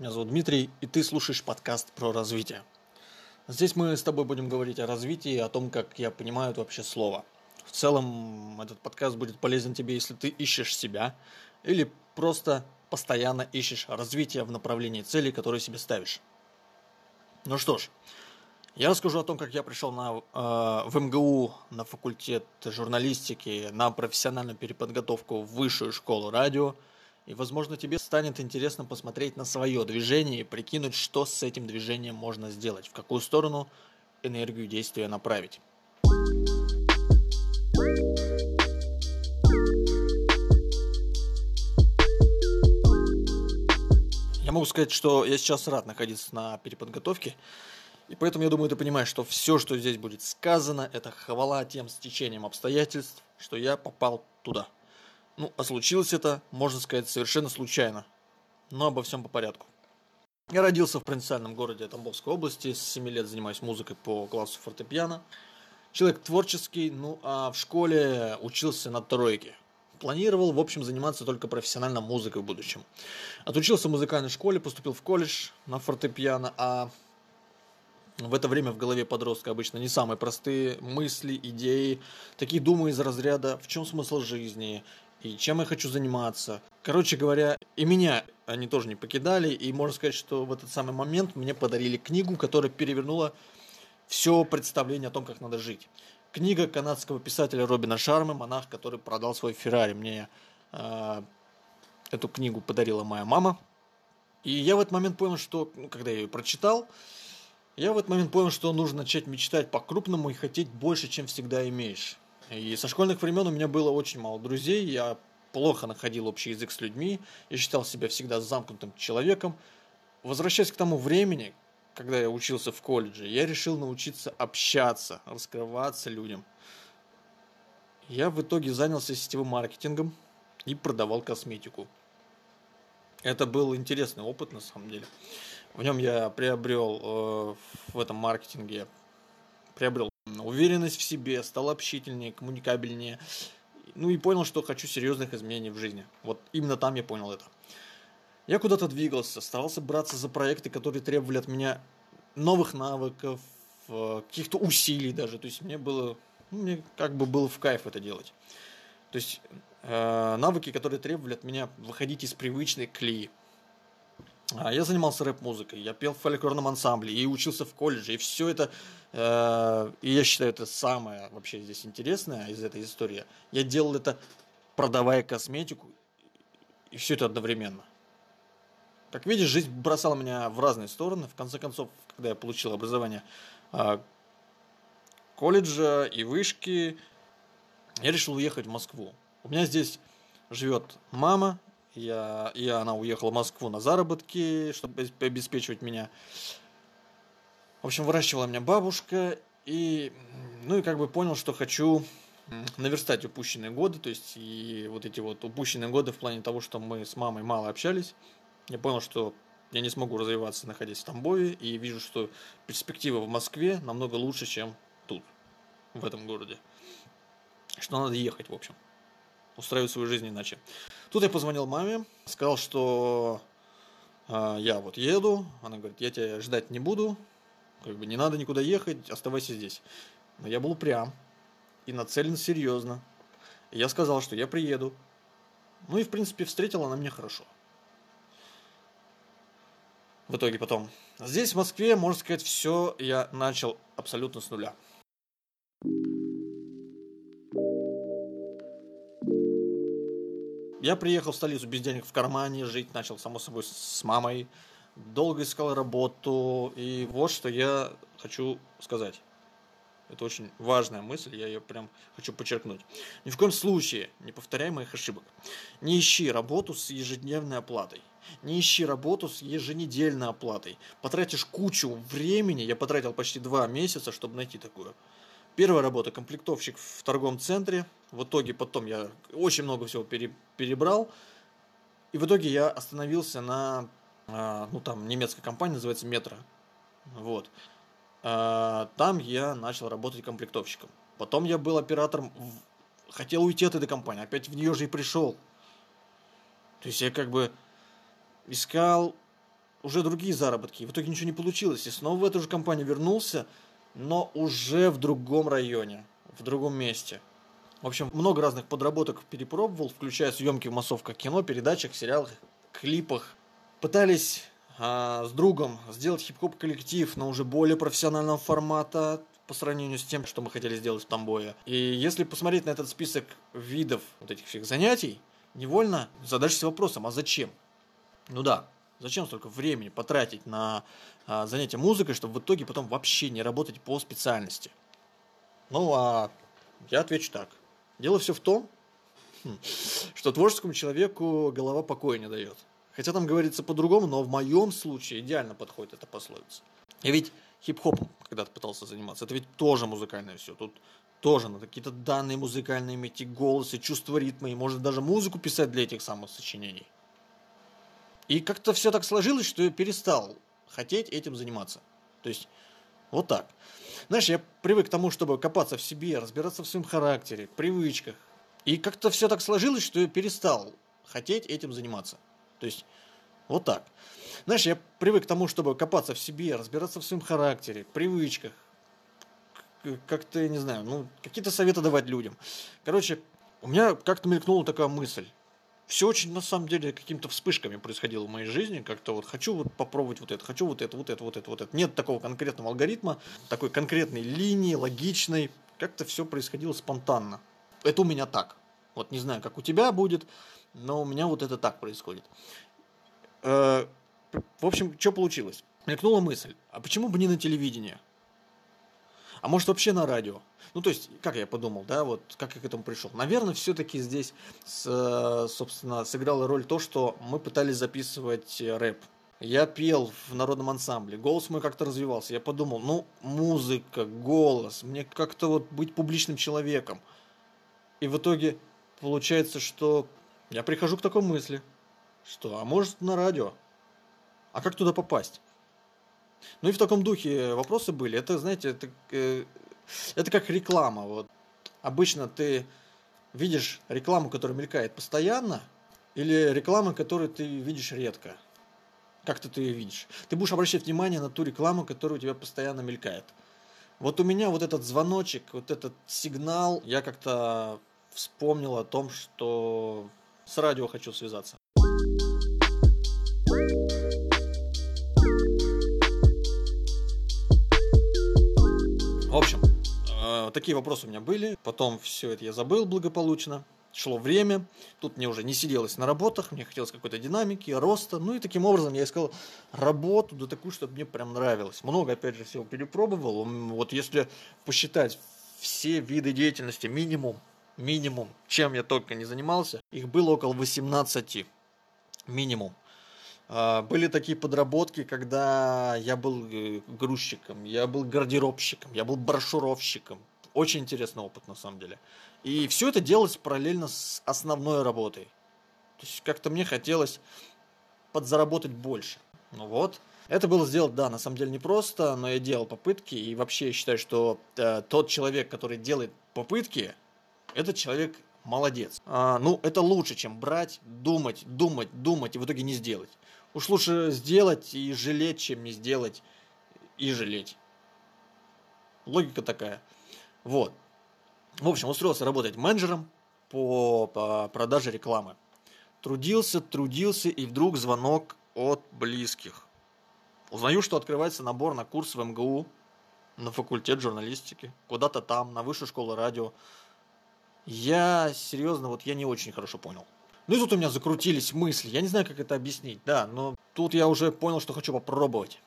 Меня зовут Дмитрий, и ты слушаешь подкаст про развитие. Здесь мы с тобой будем говорить о развитии, о том, как я понимаю это вообще слово. В целом, этот подкаст будет полезен тебе, если ты ищешь себя или просто постоянно ищешь развитие в направлении целей, которые себе ставишь. Ну что ж, я расскажу о том, как я пришел на, э, в МГУ на факультет журналистики, на профессиональную переподготовку в высшую школу радио. И, возможно, тебе станет интересно посмотреть на свое движение и прикинуть, что с этим движением можно сделать, в какую сторону энергию действия направить. Я могу сказать, что я сейчас рад находиться на переподготовке. И поэтому я думаю, ты понимаешь, что все, что здесь будет сказано, это хвала тем стечением обстоятельств, что я попал туда. Ну, а случилось это, можно сказать, совершенно случайно. Но обо всем по порядку. Я родился в провинциальном городе Тамбовской области, с 7 лет занимаюсь музыкой по классу фортепиано. Человек творческий, ну а в школе учился на тройке. Планировал, в общем, заниматься только профессионально музыкой в будущем. Отучился в музыкальной школе, поступил в колледж на фортепиано, а в это время в голове подростка обычно не самые простые мысли, идеи. Такие думы из разряда «в чем смысл жизни?» И «чем я хочу заниматься?». Короче говоря, и меня они тоже не покидали, и можно сказать, что в этот самый момент мне подарили книгу, которая перевернула все представление о том, как надо жить. Книга канадского писателя Робина Шармы «Монах, который продал свой Феррари». Мне э, эту книгу подарила моя мама. И я в этот момент понял, что, ну, когда я ее прочитал, я в этот момент понял, что нужно начать мечтать по-крупному и хотеть больше, чем всегда имеешь. И со школьных времен у меня было очень мало друзей, я плохо находил общий язык с людьми, я считал себя всегда замкнутым человеком. Возвращаясь к тому времени, когда я учился в колледже, я решил научиться общаться, раскрываться людям. Я в итоге занялся сетевым маркетингом и продавал косметику. Это был интересный опыт на самом деле. В нем я приобрел э, в этом маркетинге, приобрел уверенность в себе, стал общительнее, коммуникабельнее. Ну и понял, что хочу серьезных изменений в жизни. Вот именно там я понял это. Я куда-то двигался, старался браться за проекты, которые требовали от меня новых навыков, э, каких-то усилий даже. То есть мне было, ну, мне как бы было в кайф это делать. То есть э, навыки, которые требовали от меня выходить из привычной клеи. А, я занимался рэп-музыкой, я пел в фольклорном ансамбле и учился в колледже, и все это, э, и я считаю, это самое вообще здесь интересное из этой истории. Я делал это, продавая косметику, и все это одновременно. Как видишь, жизнь бросала меня в разные стороны. В конце концов, когда я получил образование э, колледжа и вышки, я решил уехать в Москву. У меня здесь живет мама, я, и она уехала в Москву на заработки, чтобы обеспечивать меня. В общем, выращивала меня бабушка, и, ну и как бы понял, что хочу наверстать упущенные годы, то есть и вот эти вот упущенные годы в плане того, что мы с мамой мало общались. Я понял, что я не смогу развиваться, находясь в Тамбове, и вижу, что перспектива в Москве намного лучше, чем тут, в этом городе. Что надо ехать, в общем устраивать свою жизнь иначе. Тут я позвонил маме, сказал, что э, я вот еду. Она говорит, я тебя ждать не буду, как бы не надо никуда ехать, оставайся здесь. Но я был прям и нацелен серьезно. И я сказал, что я приеду. Ну и, в принципе, встретила она меня хорошо. В итоге потом. Здесь, в Москве, можно сказать, все я начал абсолютно с нуля. Я приехал в столицу без денег в кармане, жить начал, само собой, с мамой. Долго искал работу. И вот что я хочу сказать. Это очень важная мысль, я ее прям хочу подчеркнуть. Ни в коем случае не повторяй моих ошибок. Не ищи работу с ежедневной оплатой. Не ищи работу с еженедельной оплатой. Потратишь кучу времени, я потратил почти два месяца, чтобы найти такую. Первая работа – комплектовщик в торговом центре. В итоге потом я очень много всего пере, перебрал. И в итоге я остановился на, э, ну там немецкая компания называется Метро. Вот. Э, там я начал работать комплектовщиком. Потом я был оператором, в... хотел уйти от этой компании, опять в нее же и пришел. То есть я как бы искал уже другие заработки. И в итоге ничего не получилось. И снова в эту же компанию вернулся, но уже в другом районе, в другом месте. В общем, много разных подработок перепробовал, включая съемки в массовках кино, передачах, сериалах, клипах. Пытались а, с другом сделать хип-хоп коллектив, но уже более профессионального формата по сравнению с тем, что мы хотели сделать в Тамбое. И если посмотреть на этот список видов вот этих всех занятий, невольно задашься вопросом, а зачем? Ну да, зачем столько времени потратить на а, занятия музыкой, чтобы в итоге потом вообще не работать по специальности? Ну а я отвечу так. Дело все в том, что творческому человеку голова покоя не дает. Хотя там говорится по-другому, но в моем случае идеально подходит эта пословица. Я ведь хип-хопом когда-то пытался заниматься. Это ведь тоже музыкальное все. Тут тоже надо какие-то данные музыкальные иметь, и голос, и чувство ритма, и может даже музыку писать для этих самых сочинений. И как-то все так сложилось, что я перестал хотеть этим заниматься. То есть, вот так. Знаешь, я привык к тому, чтобы копаться в себе, разбираться в своем характере, привычках. И как-то все так сложилось, что я перестал хотеть этим заниматься. То есть, вот так. Знаешь, я привык к тому, чтобы копаться в себе, разбираться в своем характере, привычках, как-то, я не знаю, ну, какие-то советы давать людям. Короче, у меня как-то мелькнула такая мысль. Все очень, на самом деле, какими-то вспышками происходило в моей жизни. Как-то вот хочу вот попробовать вот это, хочу вот это, вот это, вот это, вот это. Нет такого конкретного алгоритма, такой конкретной линии, логичной. Как-то все происходило спонтанно. Это у меня так. Вот не знаю, как у тебя будет, но у меня вот это так происходит. Э, в общем, что получилось? Мелькнула мысль, а почему бы не на телевидении? А может вообще на радио? Ну, то есть, как я подумал, да, вот как я к этому пришел. Наверное, все-таки здесь, с, собственно, сыграла роль то, что мы пытались записывать рэп. Я пел в народном ансамбле, голос мой как-то развивался. Я подумал, ну, музыка, голос, мне как-то вот быть публичным человеком. И в итоге получается, что я прихожу к такой мысли, что, а может на радио? А как туда попасть? Ну и в таком духе вопросы были. Это, знаете, это, э, это как реклама. Вот. Обычно ты видишь рекламу, которая мелькает постоянно, или рекламу, которую ты видишь редко. Как-то ты ее видишь. Ты будешь обращать внимание на ту рекламу, которая у тебя постоянно мелькает. Вот у меня вот этот звоночек, вот этот сигнал, я как-то вспомнил о том, что с радио хочу связаться. В общем, э, такие вопросы у меня были. Потом все это я забыл благополучно. Шло время, тут мне уже не сиделось на работах, мне хотелось какой-то динамики, роста. Ну и таким образом я искал работу, да такую, чтобы мне прям нравилось. Много, опять же, всего перепробовал. Вот если посчитать все виды деятельности минимум, минимум, чем я только не занимался, их было около 18 минимум. А, были такие подработки, когда я был э, грузчиком, я был гардеробщиком, я был брошюровщиком. Очень интересный опыт на самом деле. И все это делалось параллельно с основной работой. То есть как-то мне хотелось подзаработать больше. Ну вот. Это было сделать, да, на самом деле непросто, но я делал попытки. И вообще я считаю, что э, тот человек, который делает попытки, этот человек молодец. А, ну, это лучше, чем брать, думать, думать, думать и в итоге не сделать. Уж лучше сделать и жалеть, чем не сделать и жалеть. Логика такая. Вот. В общем, устроился работать менеджером по, по продаже рекламы. Трудился, трудился, и вдруг звонок от близких. Узнаю, что открывается набор на курс в МГУ, на факультет журналистики, куда-то там, на высшую школу радио. Я серьезно, вот я не очень хорошо понял. Ну и тут у меня закрутились мысли. Я не знаю, как это объяснить, да, но тут я уже понял, что хочу попробовать.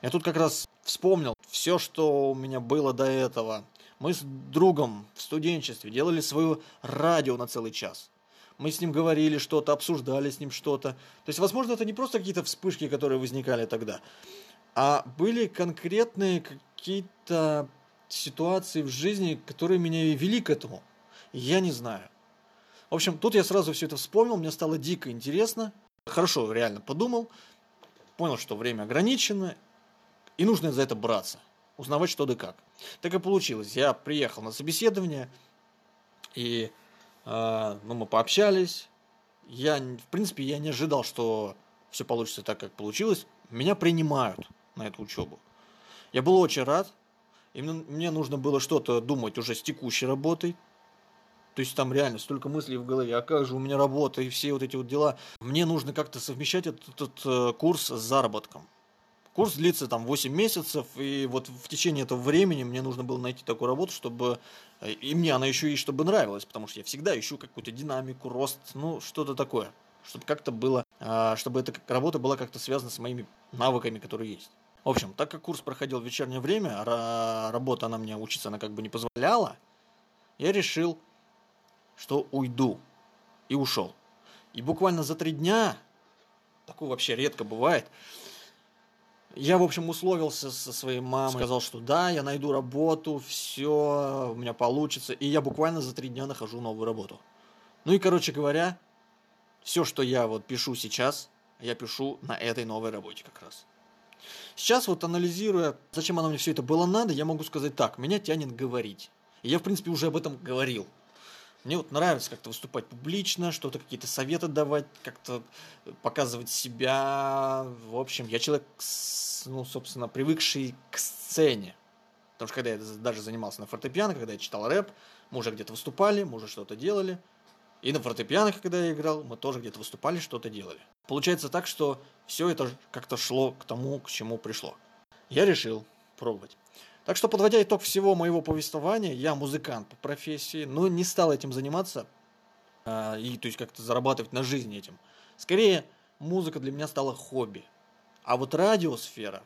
Я тут как раз вспомнил все, что у меня было до этого. Мы с другом в студенчестве делали свое радио на целый час. Мы с ним говорили что-то, обсуждали с ним что-то. То есть, возможно, это не просто какие-то вспышки, которые возникали тогда, а были конкретные какие-то ситуации в жизни, которые меня вели к этому. Я не знаю. В общем, тут я сразу все это вспомнил, мне стало дико интересно. Хорошо, реально подумал, понял, что время ограничено, и нужно за это браться, узнавать что да как. Так и получилось. Я приехал на собеседование, и э, ну, мы пообщались. Я, в принципе, я не ожидал, что все получится так, как получилось. меня принимают на эту учебу. Я был очень рад, и мне нужно было что-то думать уже с текущей работой, то есть там реально столько мыслей в голове, а как же у меня работа и все вот эти вот дела. Мне нужно как-то совмещать этот, этот э, курс с заработком. Курс длится там 8 месяцев, и вот в течение этого времени мне нужно было найти такую работу, чтобы... Э, и мне она еще и чтобы нравилась, потому что я всегда ищу какую-то динамику, рост, ну, что-то такое. Чтобы как-то было... А, чтобы эта работа была как-то связана с моими навыками, которые есть. В общем, так как курс проходил в вечернее время, работа она мне учиться она как бы не позволяла, я решил что уйду. И ушел. И буквально за три дня, такое вообще редко бывает, я, в общем, условился со своей мамой, сказал, что да, я найду работу, все, у меня получится. И я буквально за три дня нахожу новую работу. Ну и, короче говоря, все, что я вот пишу сейчас, я пишу на этой новой работе как раз. Сейчас вот анализируя, зачем оно мне все это было надо, я могу сказать так, меня тянет говорить. И я, в принципе, уже об этом говорил. Мне вот нравится как-то выступать публично, что-то какие-то советы давать, как-то показывать себя. В общем, я человек, ну, собственно, привыкший к сцене. Потому что когда я даже занимался на фортепиано, когда я читал рэп, мы уже где-то выступали, мы уже что-то делали. И на фортепиано, когда я играл, мы тоже где-то выступали, что-то делали. Получается так, что все это как-то шло к тому, к чему пришло. Я решил пробовать. Так что, подводя итог всего моего повествования, я музыкант по профессии, но не стал этим заниматься э, и, то есть, как-то зарабатывать на жизнь этим. Скорее, музыка для меня стала хобби. А вот радиосфера,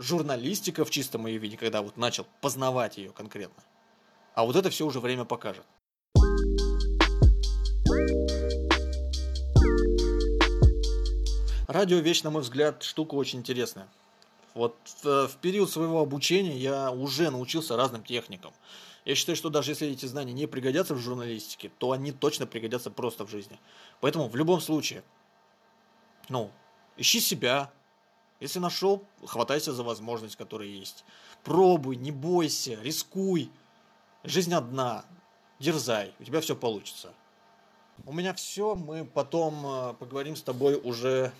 журналистика в чистом ее виде, когда вот начал познавать ее конкретно. А вот это все уже время покажет. Радио вещь, на мой взгляд, штука очень интересная. Вот э, в период своего обучения я уже научился разным техникам. Я считаю, что даже если эти знания не пригодятся в журналистике, то они точно пригодятся просто в жизни. Поэтому в любом случае, ну, ищи себя. Если нашел, хватайся за возможность, которая есть. Пробуй, не бойся, рискуй. Жизнь одна. Дерзай, у тебя все получится. У меня все, мы потом э, поговорим с тобой уже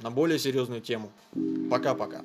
на более серьезную тему. Пока-пока.